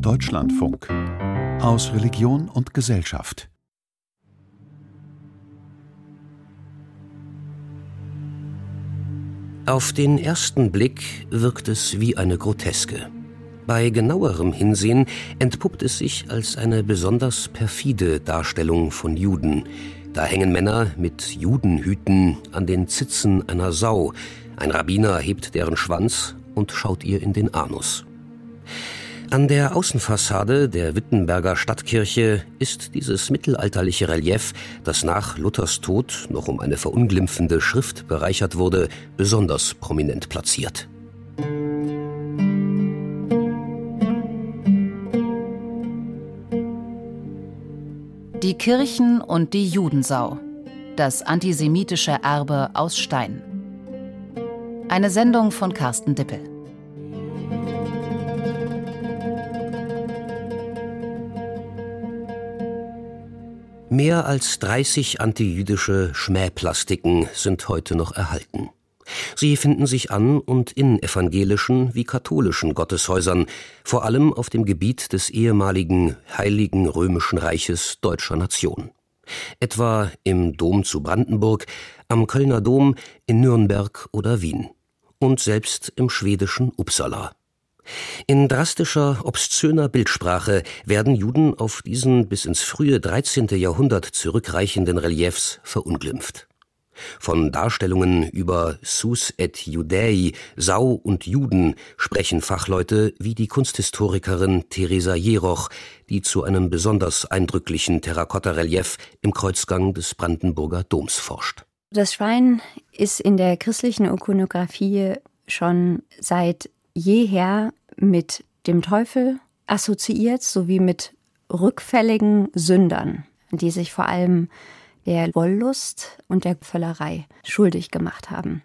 Deutschlandfunk aus Religion und Gesellschaft. Auf den ersten Blick wirkt es wie eine Groteske. Bei genauerem Hinsehen entpuppt es sich als eine besonders perfide Darstellung von Juden. Da hängen Männer mit Judenhüten an den Zitzen einer Sau. Ein Rabbiner hebt deren Schwanz und schaut ihr in den Anus. An der Außenfassade der Wittenberger Stadtkirche ist dieses mittelalterliche Relief, das nach Luthers Tod noch um eine verunglimpfende Schrift bereichert wurde, besonders prominent platziert. Die Kirchen und die Judensau. Das antisemitische Erbe aus Stein. Eine Sendung von Carsten Dippel. Mehr als 30 antijüdische Schmähplastiken sind heute noch erhalten. Sie finden sich an und in evangelischen wie katholischen Gotteshäusern, vor allem auf dem Gebiet des ehemaligen Heiligen Römischen Reiches deutscher Nation. Etwa im Dom zu Brandenburg, am Kölner Dom, in Nürnberg oder Wien. Und selbst im schwedischen Uppsala. In drastischer, obszöner Bildsprache werden Juden auf diesen bis ins frühe 13. Jahrhundert zurückreichenden Reliefs verunglimpft. Von Darstellungen über Sus et Judäi, Sau und Juden sprechen Fachleute wie die Kunsthistorikerin Theresa Jeroch, die zu einem besonders eindrücklichen Terrakotta-Relief im Kreuzgang des Brandenburger Doms forscht. Das Schwein ist in der christlichen Ikonographie schon seit jeher mit dem Teufel assoziiert, sowie mit rückfälligen Sündern, die sich vor allem der Wollust und der Völlerei schuldig gemacht haben.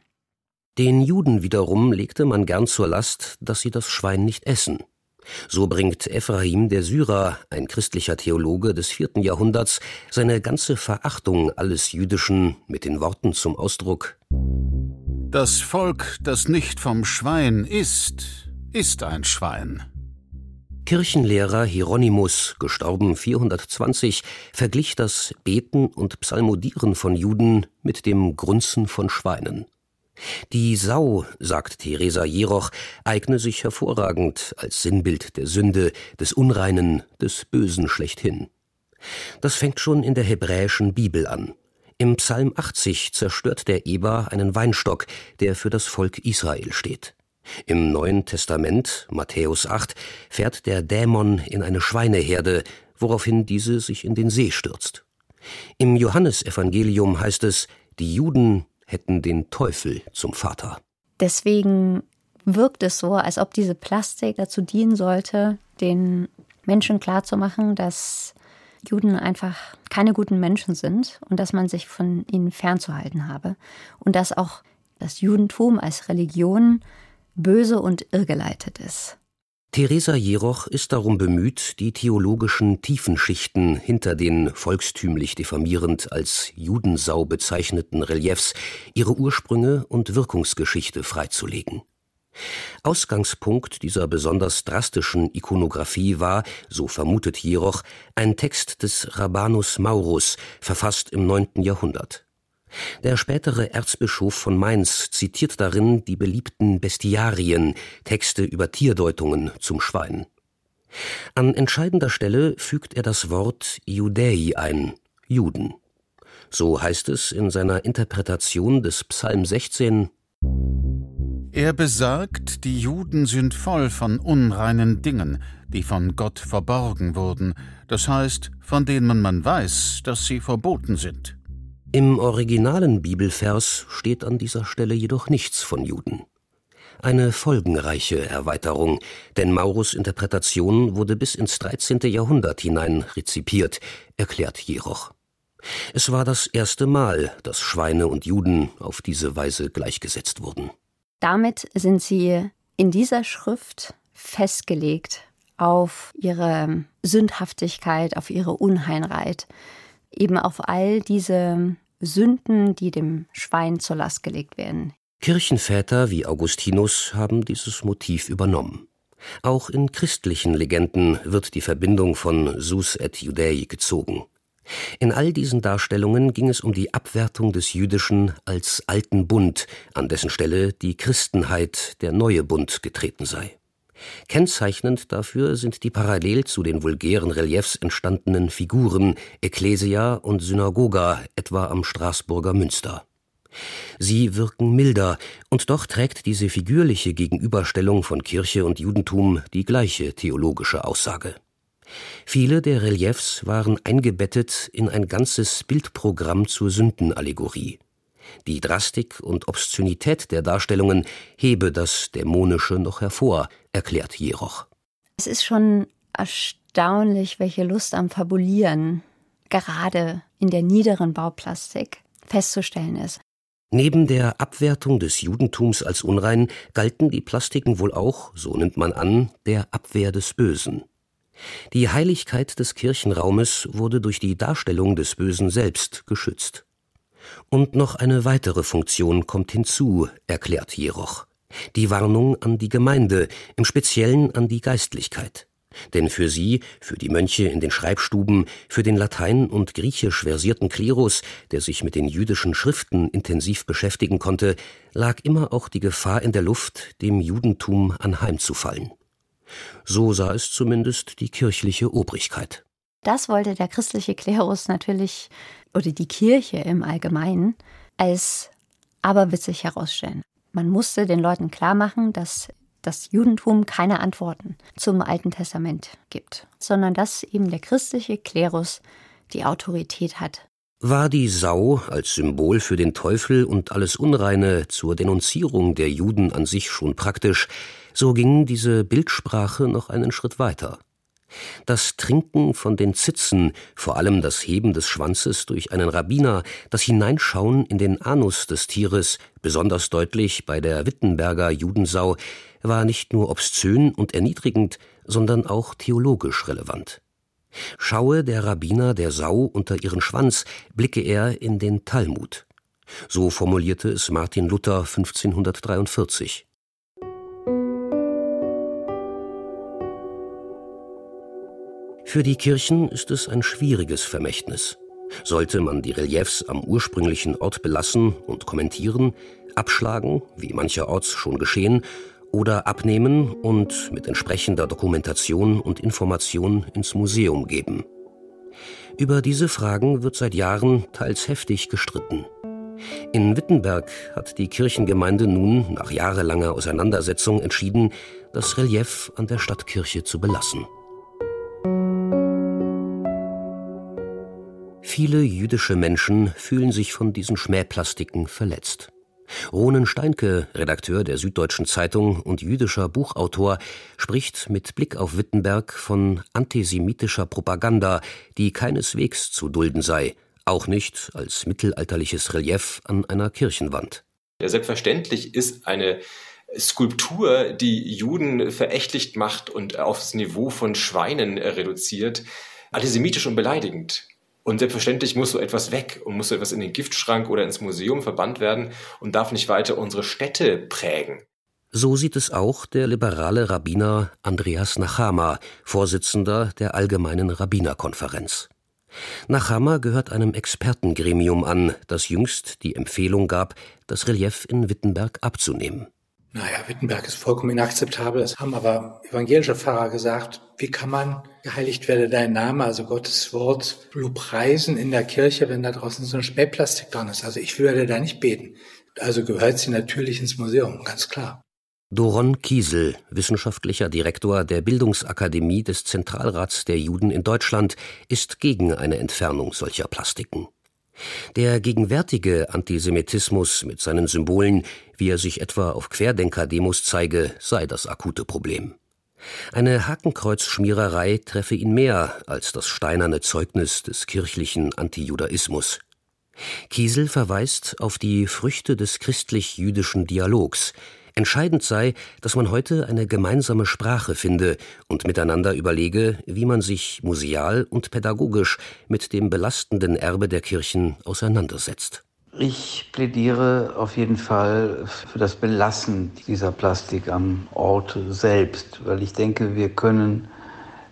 Den Juden wiederum legte man gern zur Last, dass sie das Schwein nicht essen. So bringt Ephraim der Syrer, ein christlicher Theologe des vierten Jahrhunderts, seine ganze Verachtung alles Jüdischen mit den Worten zum Ausdruck Das Volk, das nicht vom Schwein isst, ist ein Schwein. Kirchenlehrer Hieronymus, gestorben 420, verglich das Beten und Psalmodieren von Juden mit dem Grunzen von Schweinen. Die Sau, sagt Theresa Jeroch, eigne sich hervorragend als Sinnbild der Sünde, des Unreinen, des Bösen schlechthin. Das fängt schon in der hebräischen Bibel an. Im Psalm 80 zerstört der Eber einen Weinstock, der für das Volk Israel steht. Im Neuen Testament, Matthäus 8, fährt der Dämon in eine Schweineherde, woraufhin diese sich in den See stürzt. Im Johannesevangelium heißt es, die Juden hätten den Teufel zum Vater. Deswegen wirkt es so, als ob diese Plastik dazu dienen sollte, den Menschen klarzumachen, dass Juden einfach keine guten Menschen sind und dass man sich von ihnen fernzuhalten habe. Und dass auch das Judentum als Religion böse und irrgeleitet ist. Theresa Jeroch ist darum bemüht, die theologischen Tiefenschichten hinter den volkstümlich diffamierend als Judensau bezeichneten Reliefs, ihre Ursprünge und Wirkungsgeschichte freizulegen. Ausgangspunkt dieser besonders drastischen Ikonographie war, so vermutet Jeroch, ein Text des Rabanus Maurus, verfasst im neunten Jahrhundert. Der spätere Erzbischof von Mainz zitiert darin die beliebten Bestiarien, Texte über Tierdeutungen zum Schwein. An entscheidender Stelle fügt er das Wort Judäi ein, Juden. So heißt es in seiner Interpretation des Psalm 16 Er besagt, die Juden sind voll von unreinen Dingen, die von Gott verborgen wurden, das heißt, von denen man weiß, dass sie verboten sind. Im originalen Bibelvers steht an dieser Stelle jedoch nichts von Juden. Eine folgenreiche Erweiterung, denn Maurus Interpretation wurde bis ins 13. Jahrhundert hinein rezipiert, erklärt Jeroch. Es war das erste Mal, dass Schweine und Juden auf diese Weise gleichgesetzt wurden. Damit sind sie in dieser Schrift festgelegt auf ihre Sündhaftigkeit, auf ihre Unheinheit, eben auf all diese Sünden, die dem Schwein zur Last gelegt werden. Kirchenväter wie Augustinus haben dieses Motiv übernommen. Auch in christlichen Legenden wird die Verbindung von Sus et Judäi gezogen. In all diesen Darstellungen ging es um die Abwertung des Jüdischen als alten Bund, an dessen Stelle die Christenheit, der neue Bund, getreten sei. Kennzeichnend dafür sind die parallel zu den vulgären Reliefs entstandenen Figuren Ecclesia und Synagoga, etwa am Straßburger Münster. Sie wirken milder, und doch trägt diese figürliche Gegenüberstellung von Kirche und Judentum die gleiche theologische Aussage. Viele der Reliefs waren eingebettet in ein ganzes Bildprogramm zur Sündenallegorie. Die Drastik und Obszönität der Darstellungen hebe das Dämonische noch hervor, erklärt Jeroch. Es ist schon erstaunlich, welche Lust am Fabulieren gerade in der niederen Bauplastik festzustellen ist. Neben der Abwertung des Judentums als unrein galten die Plastiken wohl auch, so nimmt man an, der Abwehr des Bösen. Die Heiligkeit des Kirchenraumes wurde durch die Darstellung des Bösen selbst geschützt. Und noch eine weitere Funktion kommt hinzu, erklärt Jeroch. Die Warnung an die Gemeinde, im Speziellen an die Geistlichkeit. Denn für sie, für die Mönche in den Schreibstuben, für den Latein und Griechisch versierten Klerus, der sich mit den jüdischen Schriften intensiv beschäftigen konnte, lag immer auch die Gefahr in der Luft, dem Judentum anheimzufallen. So sah es zumindest die kirchliche Obrigkeit. Das wollte der christliche Klerus natürlich oder die Kirche im Allgemeinen als aberwitzig herausstellen. Man musste den Leuten klar machen, dass das Judentum keine Antworten zum Alten Testament gibt, sondern dass eben der christliche Klerus die Autorität hat. War die Sau als Symbol für den Teufel und alles Unreine zur Denunzierung der Juden an sich schon praktisch, so ging diese Bildsprache noch einen Schritt weiter. Das Trinken von den Zitzen, vor allem das Heben des Schwanzes durch einen Rabbiner, das Hineinschauen in den Anus des Tieres, besonders deutlich bei der Wittenberger Judensau, war nicht nur obszön und erniedrigend, sondern auch theologisch relevant. Schaue der Rabbiner der Sau unter ihren Schwanz, blicke er in den Talmud. So formulierte es Martin Luther 1543. Für die Kirchen ist es ein schwieriges Vermächtnis. Sollte man die Reliefs am ursprünglichen Ort belassen und kommentieren, abschlagen, wie mancherorts schon geschehen, oder abnehmen und mit entsprechender Dokumentation und Information ins Museum geben. Über diese Fragen wird seit Jahren teils heftig gestritten. In Wittenberg hat die Kirchengemeinde nun nach jahrelanger Auseinandersetzung entschieden, das Relief an der Stadtkirche zu belassen. Viele jüdische Menschen fühlen sich von diesen Schmähplastiken verletzt. Ronen Steinke, Redakteur der Süddeutschen Zeitung und jüdischer Buchautor, spricht mit Blick auf Wittenberg von antisemitischer Propaganda, die keineswegs zu dulden sei, auch nicht als mittelalterliches Relief an einer Kirchenwand. Ja, selbstverständlich ist eine Skulptur, die Juden verächtlich macht und aufs Niveau von Schweinen reduziert, antisemitisch und beleidigend. Und selbstverständlich muss so etwas weg und muss so etwas in den Giftschrank oder ins Museum verbannt werden und darf nicht weiter unsere Städte prägen. So sieht es auch der liberale Rabbiner Andreas Nachama, Vorsitzender der Allgemeinen Rabbinerkonferenz. Nachama gehört einem Expertengremium an, das jüngst die Empfehlung gab, das Relief in Wittenberg abzunehmen. Naja, Wittenberg ist vollkommen inakzeptabel. Das haben aber evangelische Pfarrer gesagt. Wie kann man, geheiligt werde dein Name, also Gottes Wort, preisen in der Kirche, wenn da draußen so ein Spähplastik dran ist? Also ich würde da nicht beten. Also gehört sie natürlich ins Museum, ganz klar. Doron Kiesel, wissenschaftlicher Direktor der Bildungsakademie des Zentralrats der Juden in Deutschland, ist gegen eine Entfernung solcher Plastiken. Der gegenwärtige Antisemitismus mit seinen Symbolen, wie er sich etwa auf Querdenker-Demos zeige, sei das akute Problem. Eine Hakenkreuzschmiererei treffe ihn mehr als das steinerne Zeugnis des kirchlichen Antijudaismus. Kiesel verweist auf die Früchte des christlich-jüdischen Dialogs, Entscheidend sei, dass man heute eine gemeinsame Sprache finde und miteinander überlege, wie man sich museal und pädagogisch mit dem belastenden Erbe der Kirchen auseinandersetzt. Ich plädiere auf jeden Fall für das Belassen dieser Plastik am Ort selbst, weil ich denke, wir können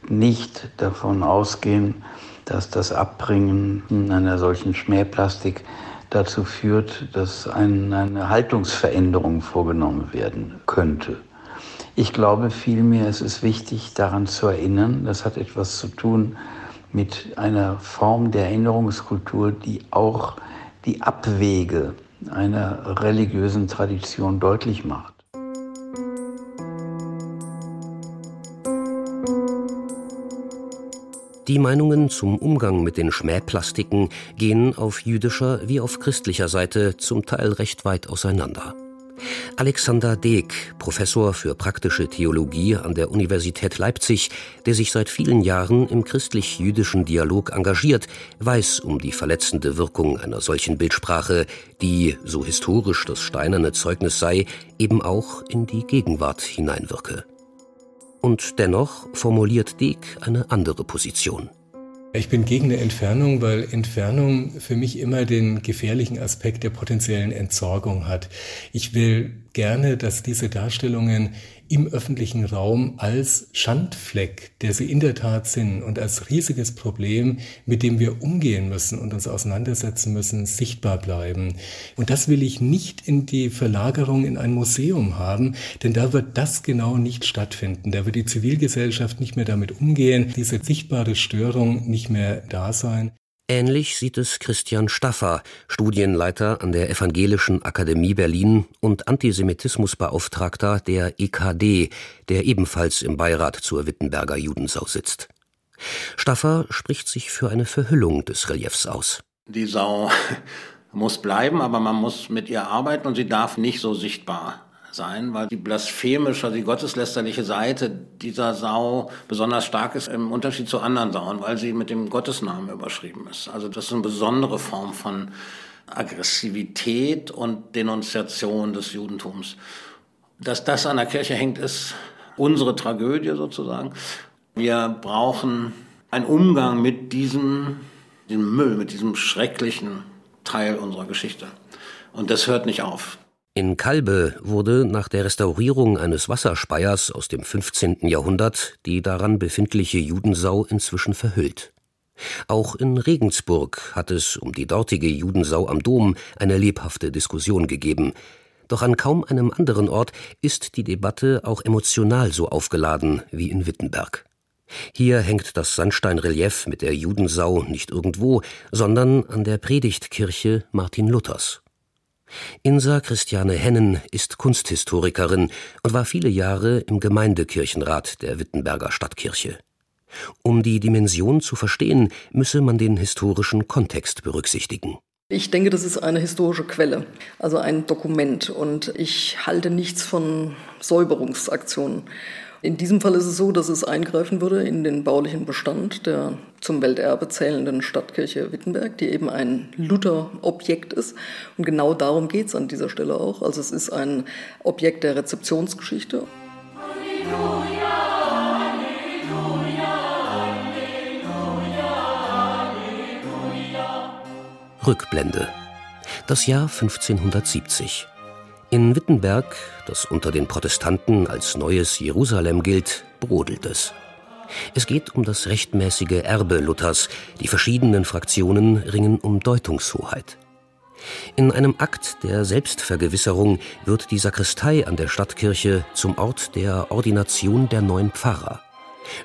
nicht davon ausgehen, dass das Abbringen einer solchen Schmähplastik dazu führt, dass ein, eine Haltungsveränderung vorgenommen werden könnte. Ich glaube vielmehr, es ist wichtig, daran zu erinnern, das hat etwas zu tun mit einer Form der Erinnerungskultur, die auch die Abwege einer religiösen Tradition deutlich macht. Die Meinungen zum Umgang mit den Schmähplastiken gehen auf jüdischer wie auf christlicher Seite zum Teil recht weit auseinander. Alexander Deek, Professor für praktische Theologie an der Universität Leipzig, der sich seit vielen Jahren im christlich-jüdischen Dialog engagiert, weiß um die verletzende Wirkung einer solchen Bildsprache, die, so historisch das steinerne Zeugnis sei, eben auch in die Gegenwart hineinwirke. Und dennoch formuliert Deek eine andere Position. Ich bin gegen eine Entfernung, weil Entfernung für mich immer den gefährlichen Aspekt der potenziellen Entsorgung hat. Ich will gerne, dass diese Darstellungen im öffentlichen Raum als Schandfleck, der sie in der Tat sind und als riesiges Problem, mit dem wir umgehen müssen und uns auseinandersetzen müssen, sichtbar bleiben. Und das will ich nicht in die Verlagerung in ein Museum haben, denn da wird das genau nicht stattfinden. Da wird die Zivilgesellschaft nicht mehr damit umgehen, diese sichtbare Störung nicht mehr da sein. Ähnlich sieht es Christian Staffer, Studienleiter an der Evangelischen Akademie Berlin und Antisemitismusbeauftragter der EKD, der ebenfalls im Beirat zur Wittenberger Judensau sitzt. Staffer spricht sich für eine Verhüllung des Reliefs aus. Die Sau muss bleiben, aber man muss mit ihr arbeiten und sie darf nicht so sichtbar sein, weil die blasphemische, die gotteslästerliche Seite dieser Sau besonders stark ist im Unterschied zu anderen Sauen, weil sie mit dem Gottesnamen überschrieben ist. Also das ist eine besondere Form von Aggressivität und Denunziation des Judentums. Dass das an der Kirche hängt, ist unsere Tragödie sozusagen. Wir brauchen einen Umgang mit diesem, diesem Müll, mit diesem schrecklichen Teil unserer Geschichte. Und das hört nicht auf. In Kalbe wurde nach der Restaurierung eines Wasserspeiers aus dem 15. Jahrhundert die daran befindliche Judensau inzwischen verhüllt. Auch in Regensburg hat es um die dortige Judensau am Dom eine lebhafte Diskussion gegeben. Doch an kaum einem anderen Ort ist die Debatte auch emotional so aufgeladen wie in Wittenberg. Hier hängt das Sandsteinrelief mit der Judensau nicht irgendwo, sondern an der Predigtkirche Martin Luthers. Insa Christiane Hennen ist Kunsthistorikerin und war viele Jahre im Gemeindekirchenrat der Wittenberger Stadtkirche. Um die Dimension zu verstehen, müsse man den historischen Kontext berücksichtigen. Ich denke, das ist eine historische Quelle, also ein Dokument. Und ich halte nichts von Säuberungsaktionen. In diesem Fall ist es so, dass es eingreifen würde in den baulichen Bestand der zum Welterbe zählenden Stadtkirche Wittenberg, die eben ein Luther-Objekt ist. Und genau darum geht es an dieser Stelle auch. Also es ist ein Objekt der Rezeptionsgeschichte. Halleluja, Rückblende. Das Jahr 1570. In Wittenberg, das unter den Protestanten als neues Jerusalem gilt, brodelt es. Es geht um das rechtmäßige Erbe Luthers, die verschiedenen Fraktionen ringen um Deutungshoheit. In einem Akt der Selbstvergewisserung wird die Sakristei an der Stadtkirche zum Ort der Ordination der neuen Pfarrer.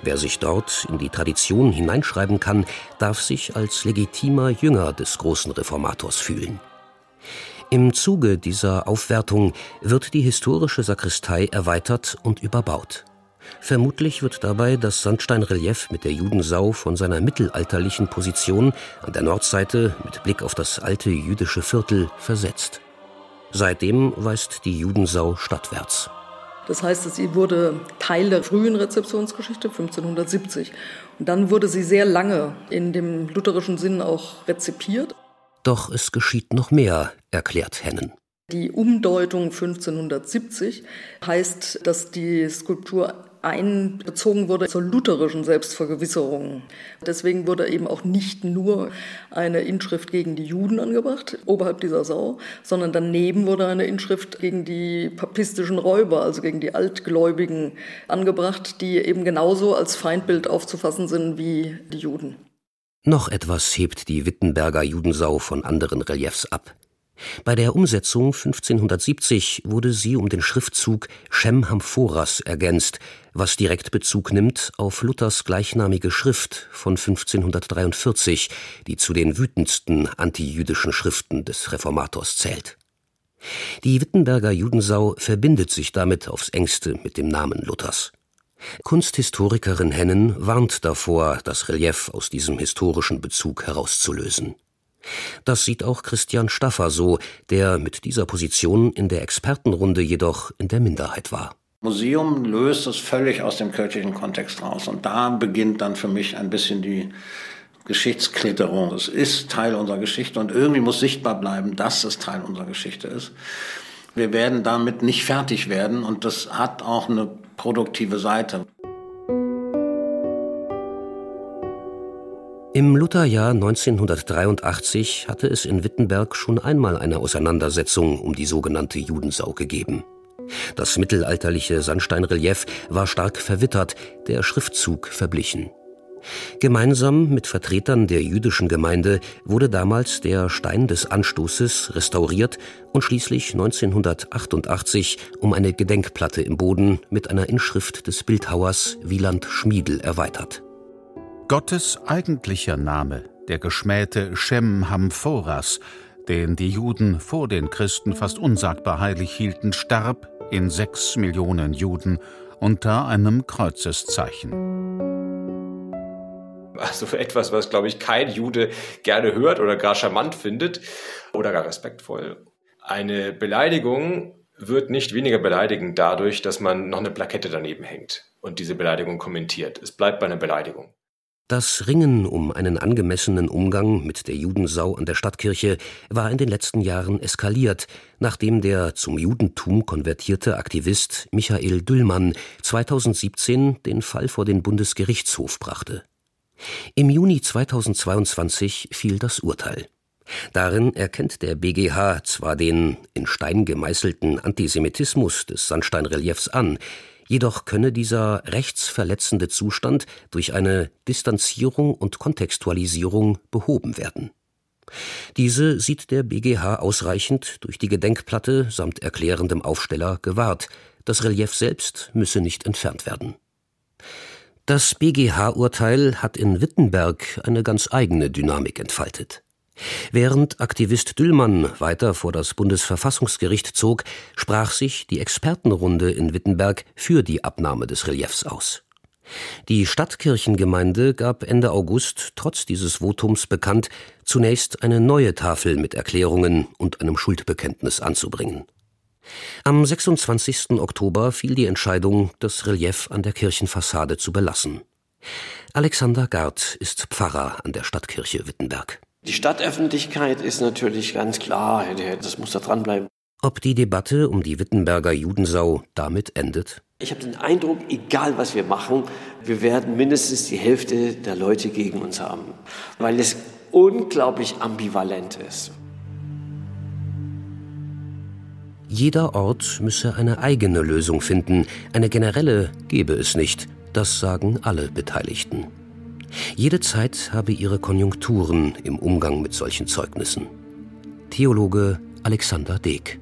Wer sich dort in die Tradition hineinschreiben kann, darf sich als legitimer Jünger des großen Reformators fühlen. Im Zuge dieser Aufwertung wird die historische Sakristei erweitert und überbaut. Vermutlich wird dabei das Sandsteinrelief mit der Judensau von seiner mittelalterlichen Position an der Nordseite mit Blick auf das alte jüdische Viertel versetzt. Seitdem weist die Judensau stadtwärts. Das heißt, sie wurde Teil der frühen Rezeptionsgeschichte 1570. Und dann wurde sie sehr lange in dem lutherischen Sinn auch rezipiert. Doch es geschieht noch mehr, erklärt Hennen. Die Umdeutung 1570 heißt, dass die Skulptur einbezogen wurde zur lutherischen Selbstvergewisserung. Deswegen wurde eben auch nicht nur eine Inschrift gegen die Juden angebracht, oberhalb dieser Sau, sondern daneben wurde eine Inschrift gegen die papistischen Räuber, also gegen die Altgläubigen angebracht, die eben genauso als Feindbild aufzufassen sind wie die Juden. Noch etwas hebt die Wittenberger Judensau von anderen Reliefs ab. Bei der Umsetzung 1570 wurde sie um den Schriftzug Shem Hamphoras ergänzt, was direkt Bezug nimmt auf Luthers gleichnamige Schrift von 1543, die zu den wütendsten antijüdischen Schriften des Reformators zählt. Die Wittenberger Judensau verbindet sich damit aufs engste mit dem Namen Luthers. Kunsthistorikerin Hennen warnt davor, das Relief aus diesem historischen Bezug herauszulösen. Das sieht auch Christian Staffer so, der mit dieser Position in der Expertenrunde jedoch in der Minderheit war. Museum löst es völlig aus dem kirchlichen Kontext raus. Und da beginnt dann für mich ein bisschen die Geschichtsklitterung. Es ist Teil unserer Geschichte und irgendwie muss sichtbar bleiben, dass es Teil unserer Geschichte ist. Wir werden damit nicht fertig werden und das hat auch eine produktive Seite. Im Lutherjahr 1983 hatte es in Wittenberg schon einmal eine Auseinandersetzung um die sogenannte Judensau gegeben. Das mittelalterliche Sandsteinrelief war stark verwittert, der Schriftzug verblichen. Gemeinsam mit Vertretern der jüdischen Gemeinde wurde damals der Stein des Anstoßes restauriert und schließlich 1988 um eine Gedenkplatte im Boden mit einer Inschrift des Bildhauers Wieland Schmiedel erweitert. Gottes eigentlicher Name, der geschmähte Shem Hamphoras, den die Juden vor den Christen fast unsagbar heilig hielten, starb in sechs Millionen Juden unter einem Kreuzeszeichen. Also etwas, was, glaube ich, kein Jude gerne hört oder gar charmant findet oder gar respektvoll. Eine Beleidigung wird nicht weniger beleidigend dadurch, dass man noch eine Plakette daneben hängt und diese Beleidigung kommentiert. Es bleibt bei einer Beleidigung. Das Ringen um einen angemessenen Umgang mit der Judensau an der Stadtkirche war in den letzten Jahren eskaliert, nachdem der zum Judentum konvertierte Aktivist Michael Düllmann 2017 den Fall vor den Bundesgerichtshof brachte. Im Juni 2022 fiel das Urteil. Darin erkennt der BGH zwar den in Stein gemeißelten Antisemitismus des Sandsteinreliefs an, jedoch könne dieser rechtsverletzende Zustand durch eine Distanzierung und Kontextualisierung behoben werden. Diese sieht der BGH ausreichend durch die Gedenkplatte samt erklärendem Aufsteller gewahrt, das Relief selbst müsse nicht entfernt werden. Das BGH-Urteil hat in Wittenberg eine ganz eigene Dynamik entfaltet. Während Aktivist Düllmann weiter vor das Bundesverfassungsgericht zog, sprach sich die Expertenrunde in Wittenberg für die Abnahme des Reliefs aus. Die Stadtkirchengemeinde gab Ende August trotz dieses Votums bekannt, zunächst eine neue Tafel mit Erklärungen und einem Schuldbekenntnis anzubringen. Am 26. Oktober fiel die Entscheidung, das Relief an der Kirchenfassade zu belassen. Alexander Gard ist Pfarrer an der Stadtkirche Wittenberg. Die Stadtöffentlichkeit ist natürlich ganz klar, das muss da dranbleiben. Ob die Debatte um die Wittenberger Judensau damit endet? Ich habe den Eindruck, egal was wir machen, wir werden mindestens die Hälfte der Leute gegen uns haben, weil es unglaublich ambivalent ist. Jeder Ort müsse eine eigene Lösung finden, eine generelle gebe es nicht, das sagen alle Beteiligten. Jede Zeit habe ihre Konjunkturen im Umgang mit solchen Zeugnissen. Theologe Alexander Deek.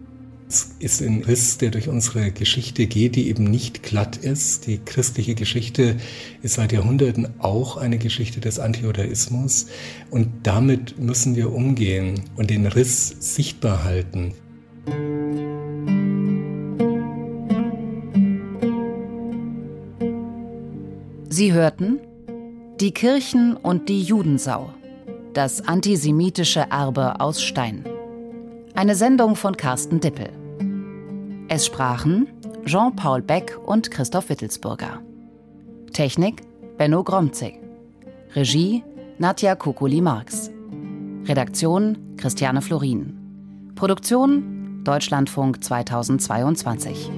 Es ist ein Riss, der durch unsere Geschichte geht, die eben nicht glatt ist. Die christliche Geschichte ist seit Jahrhunderten auch eine Geschichte des Antijudaismus. Und damit müssen wir umgehen und den Riss sichtbar halten. Sie hörten Die Kirchen und die Judensau. Das antisemitische Erbe aus Stein. Eine Sendung von Carsten Dippel. Es sprachen Jean-Paul Beck und Christoph Wittelsburger. Technik Benno Gromzig. Regie Nadja Kukuli-Marx. Redaktion Christiane Florin. Produktion Deutschlandfunk 2022.